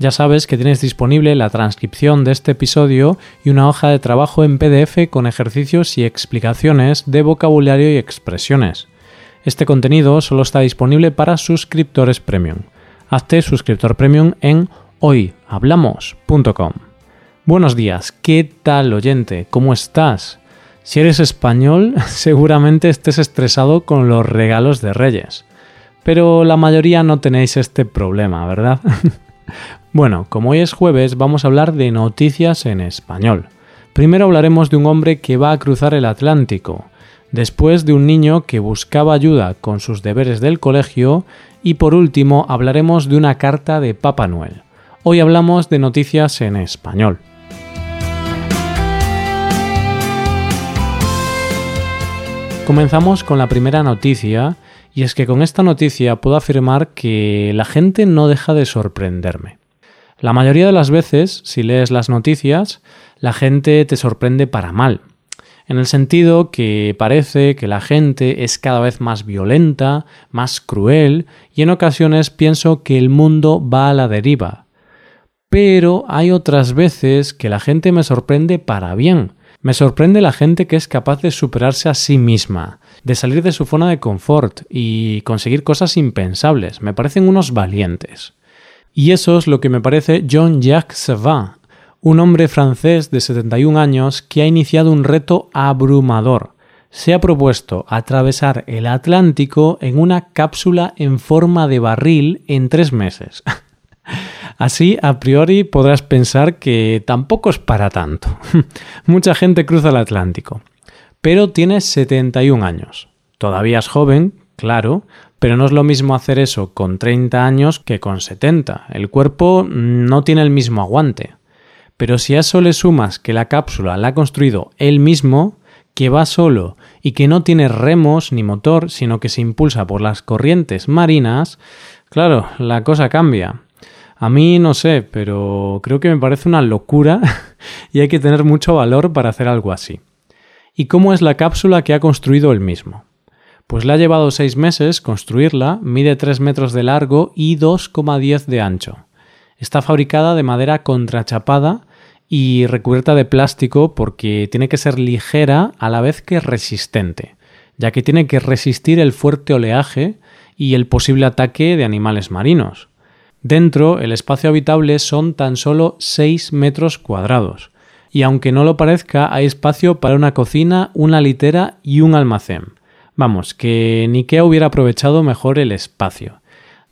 Ya sabes que tienes disponible la transcripción de este episodio y una hoja de trabajo en PDF con ejercicios y explicaciones de vocabulario y expresiones. Este contenido solo está disponible para suscriptores premium. Hazte suscriptor premium en hoyhablamos.com. Buenos días, ¿qué tal oyente? ¿Cómo estás? Si eres español, seguramente estés estresado con los regalos de Reyes. Pero la mayoría no tenéis este problema, ¿verdad? bueno, como hoy es jueves, vamos a hablar de noticias en español. Primero hablaremos de un hombre que va a cruzar el Atlántico, después de un niño que buscaba ayuda con sus deberes del colegio y por último hablaremos de una carta de Papá Noel. Hoy hablamos de noticias en español. Comenzamos con la primera noticia y es que con esta noticia puedo afirmar que la gente no deja de sorprenderme. La mayoría de las veces, si lees las noticias, la gente te sorprende para mal, en el sentido que parece que la gente es cada vez más violenta, más cruel, y en ocasiones pienso que el mundo va a la deriva. Pero hay otras veces que la gente me sorprende para bien, me sorprende la gente que es capaz de superarse a sí misma, de salir de su zona de confort y conseguir cosas impensables. Me parecen unos valientes. Y eso es lo que me parece Jean-Jacques Savin, un hombre francés de 71 años que ha iniciado un reto abrumador. Se ha propuesto atravesar el Atlántico en una cápsula en forma de barril en tres meses. Así, a priori, podrás pensar que tampoco es para tanto. Mucha gente cruza el Atlántico. Pero tiene 71 años. Todavía es joven, claro, pero no es lo mismo hacer eso con 30 años que con 70. El cuerpo no tiene el mismo aguante. Pero si a eso le sumas que la cápsula la ha construido él mismo, que va solo y que no tiene remos ni motor, sino que se impulsa por las corrientes marinas, claro, la cosa cambia. A mí no sé, pero creo que me parece una locura y hay que tener mucho valor para hacer algo así. ¿Y cómo es la cápsula que ha construido él mismo? Pues le ha llevado seis meses construirla, mide 3 metros de largo y 2,10 de ancho. Está fabricada de madera contrachapada y recubierta de plástico porque tiene que ser ligera a la vez que resistente, ya que tiene que resistir el fuerte oleaje y el posible ataque de animales marinos. Dentro, el espacio habitable son tan solo 6 metros cuadrados, y aunque no lo parezca, hay espacio para una cocina, una litera y un almacén. Vamos, que Nikea hubiera aprovechado mejor el espacio.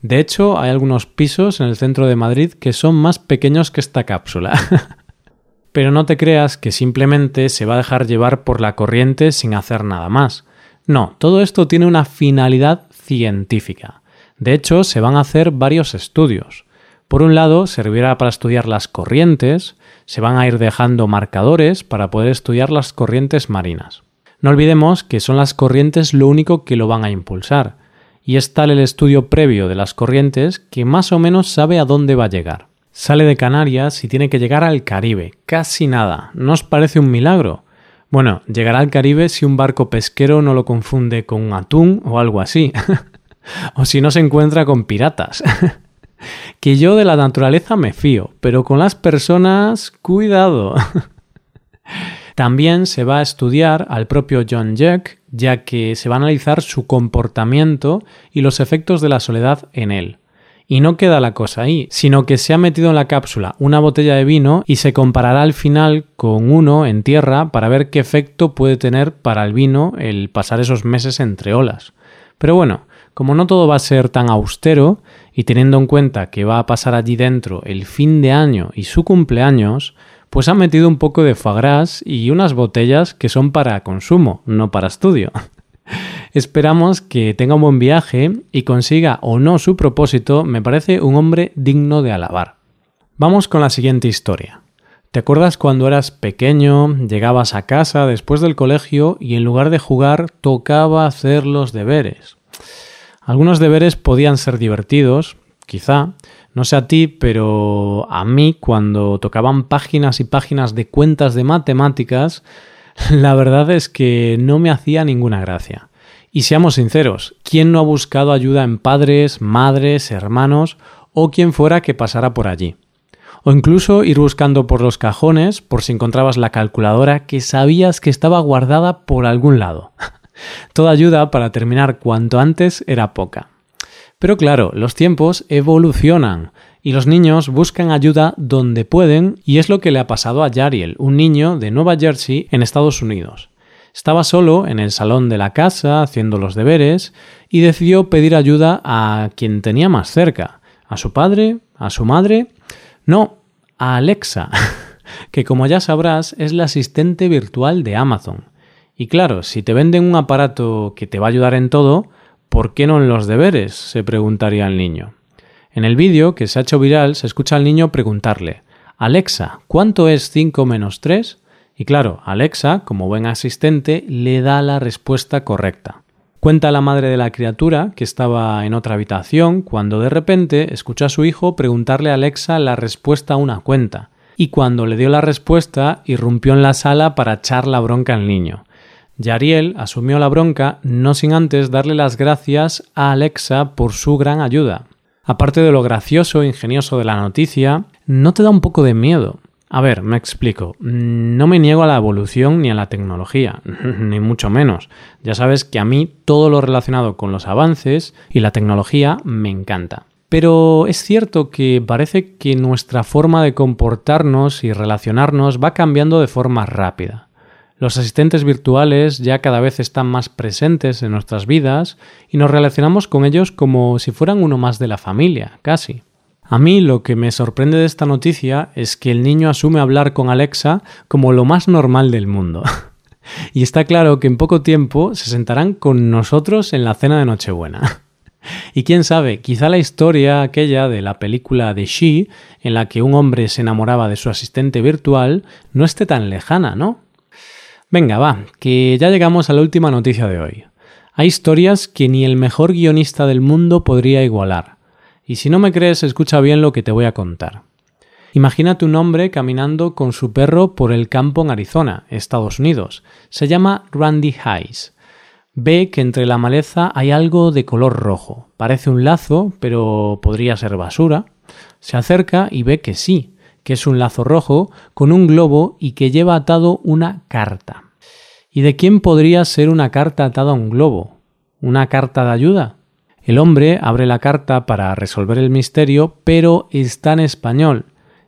De hecho, hay algunos pisos en el centro de Madrid que son más pequeños que esta cápsula. Pero no te creas que simplemente se va a dejar llevar por la corriente sin hacer nada más. No, todo esto tiene una finalidad científica. De hecho, se van a hacer varios estudios. Por un lado, servirá para estudiar las corrientes, se van a ir dejando marcadores para poder estudiar las corrientes marinas. No olvidemos que son las corrientes lo único que lo van a impulsar, y es tal el estudio previo de las corrientes que más o menos sabe a dónde va a llegar. Sale de Canarias y tiene que llegar al Caribe, casi nada. ¿No os parece un milagro? Bueno, llegará al Caribe si un barco pesquero no lo confunde con un atún o algo así. o si no se encuentra con piratas. que yo de la naturaleza me fío, pero con las personas, cuidado. También se va a estudiar al propio John Jack, ya que se va a analizar su comportamiento y los efectos de la soledad en él. Y no queda la cosa ahí, sino que se ha metido en la cápsula una botella de vino y se comparará al final con uno en tierra para ver qué efecto puede tener para el vino el pasar esos meses entre olas. Pero bueno, como no todo va a ser tan austero, y teniendo en cuenta que va a pasar allí dentro el fin de año y su cumpleaños, pues ha metido un poco de foie gras y unas botellas que son para consumo, no para estudio. Esperamos que tenga un buen viaje y consiga o no su propósito, me parece un hombre digno de alabar. Vamos con la siguiente historia. ¿Te acuerdas cuando eras pequeño, llegabas a casa después del colegio y en lugar de jugar tocaba hacer los deberes? Algunos deberes podían ser divertidos, quizá, no sé a ti, pero a mí cuando tocaban páginas y páginas de cuentas de matemáticas, la verdad es que no me hacía ninguna gracia. Y seamos sinceros, ¿quién no ha buscado ayuda en padres, madres, hermanos o quien fuera que pasara por allí? O incluso ir buscando por los cajones por si encontrabas la calculadora que sabías que estaba guardada por algún lado. Toda ayuda para terminar cuanto antes era poca. Pero claro, los tiempos evolucionan y los niños buscan ayuda donde pueden y es lo que le ha pasado a Yariel, un niño de Nueva Jersey en Estados Unidos. Estaba solo en el salón de la casa haciendo los deberes y decidió pedir ayuda a quien tenía más cerca, a su padre, a su madre, no, a Alexa, que como ya sabrás es la asistente virtual de Amazon. Y claro, si te venden un aparato que te va a ayudar en todo, ¿por qué no en los deberes? se preguntaría el niño. En el vídeo que se ha hecho viral se escucha al niño preguntarle Alexa, ¿cuánto es 5 menos 3? Y claro, Alexa, como buen asistente, le da la respuesta correcta. Cuenta la madre de la criatura que estaba en otra habitación cuando de repente escuchó a su hijo preguntarle a Alexa la respuesta a una cuenta. Y cuando le dio la respuesta, irrumpió en la sala para echar la bronca al niño. Yariel asumió la bronca no sin antes darle las gracias a Alexa por su gran ayuda. Aparte de lo gracioso e ingenioso de la noticia, ¿no te da un poco de miedo? A ver, me explico. No me niego a la evolución ni a la tecnología, ni mucho menos. Ya sabes que a mí todo lo relacionado con los avances y la tecnología me encanta. Pero es cierto que parece que nuestra forma de comportarnos y relacionarnos va cambiando de forma rápida. Los asistentes virtuales ya cada vez están más presentes en nuestras vidas y nos relacionamos con ellos como si fueran uno más de la familia, casi. A mí lo que me sorprende de esta noticia es que el niño asume hablar con Alexa como lo más normal del mundo. y está claro que en poco tiempo se sentarán con nosotros en la cena de Nochebuena. y quién sabe, quizá la historia aquella de la película de She, en la que un hombre se enamoraba de su asistente virtual, no esté tan lejana, ¿no? Venga, va, que ya llegamos a la última noticia de hoy. Hay historias que ni el mejor guionista del mundo podría igualar. Y si no me crees, escucha bien lo que te voy a contar. Imagínate un hombre caminando con su perro por el campo en Arizona, Estados Unidos. Se llama Randy Hayes. Ve que entre la maleza hay algo de color rojo. Parece un lazo, pero podría ser basura. Se acerca y ve que sí, que es un lazo rojo con un globo y que lleva atado una carta. ¿Y de quién podría ser una carta atada a un globo? ¿Una carta de ayuda? El hombre abre la carta para resolver el misterio, pero está en español.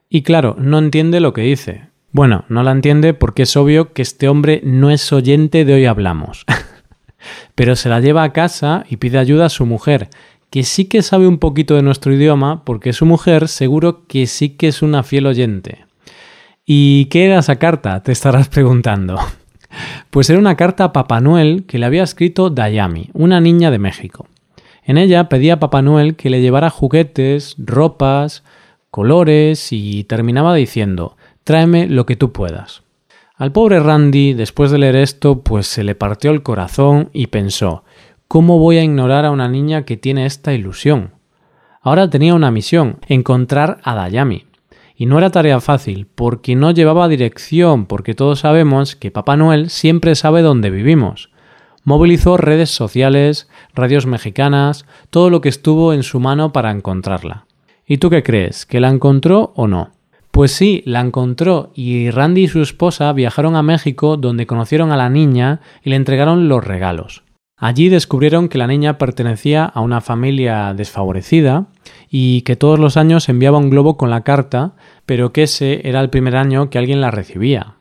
Y claro, no entiende lo que dice. Bueno, no la entiende porque es obvio que este hombre no es oyente de hoy hablamos. pero se la lleva a casa y pide ayuda a su mujer, que sí que sabe un poquito de nuestro idioma, porque su mujer seguro que sí que es una fiel oyente. ¿Y qué era esa carta? Te estarás preguntando. Pues era una carta a Papá Noel que le había escrito Dayami, una niña de México. En ella pedía a Papá Noel que le llevara juguetes, ropas, colores y terminaba diciendo tráeme lo que tú puedas. Al pobre Randy, después de leer esto, pues se le partió el corazón y pensó ¿Cómo voy a ignorar a una niña que tiene esta ilusión? Ahora tenía una misión, encontrar a Dayami. Y no era tarea fácil, porque no llevaba dirección, porque todos sabemos que Papá Noel siempre sabe dónde vivimos movilizó redes sociales, radios mexicanas, todo lo que estuvo en su mano para encontrarla. ¿Y tú qué crees? ¿Que la encontró o no? Pues sí, la encontró y Randy y su esposa viajaron a México donde conocieron a la niña y le entregaron los regalos. Allí descubrieron que la niña pertenecía a una familia desfavorecida y que todos los años enviaba un globo con la carta, pero que ese era el primer año que alguien la recibía.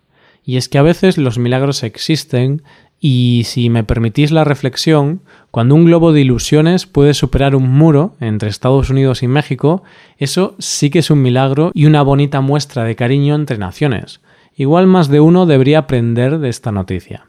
Y es que a veces los milagros existen y si me permitís la reflexión, cuando un globo de ilusiones puede superar un muro entre Estados Unidos y México, eso sí que es un milagro y una bonita muestra de cariño entre naciones. Igual más de uno debería aprender de esta noticia.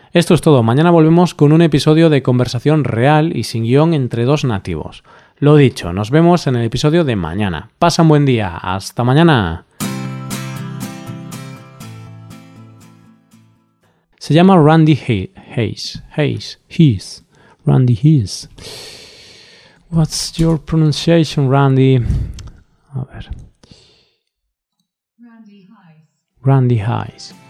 Esto es todo. Mañana volvemos con un episodio de conversación real y sin guion entre dos nativos. Lo dicho, nos vemos en el episodio de mañana. Pasa un buen día. Hasta mañana. Se llama Randy Hayes. Hayes. Hayes. Randy Hayes. What's your pronunciation, Randy? A ver. Randy Hayes. Randy Hayes.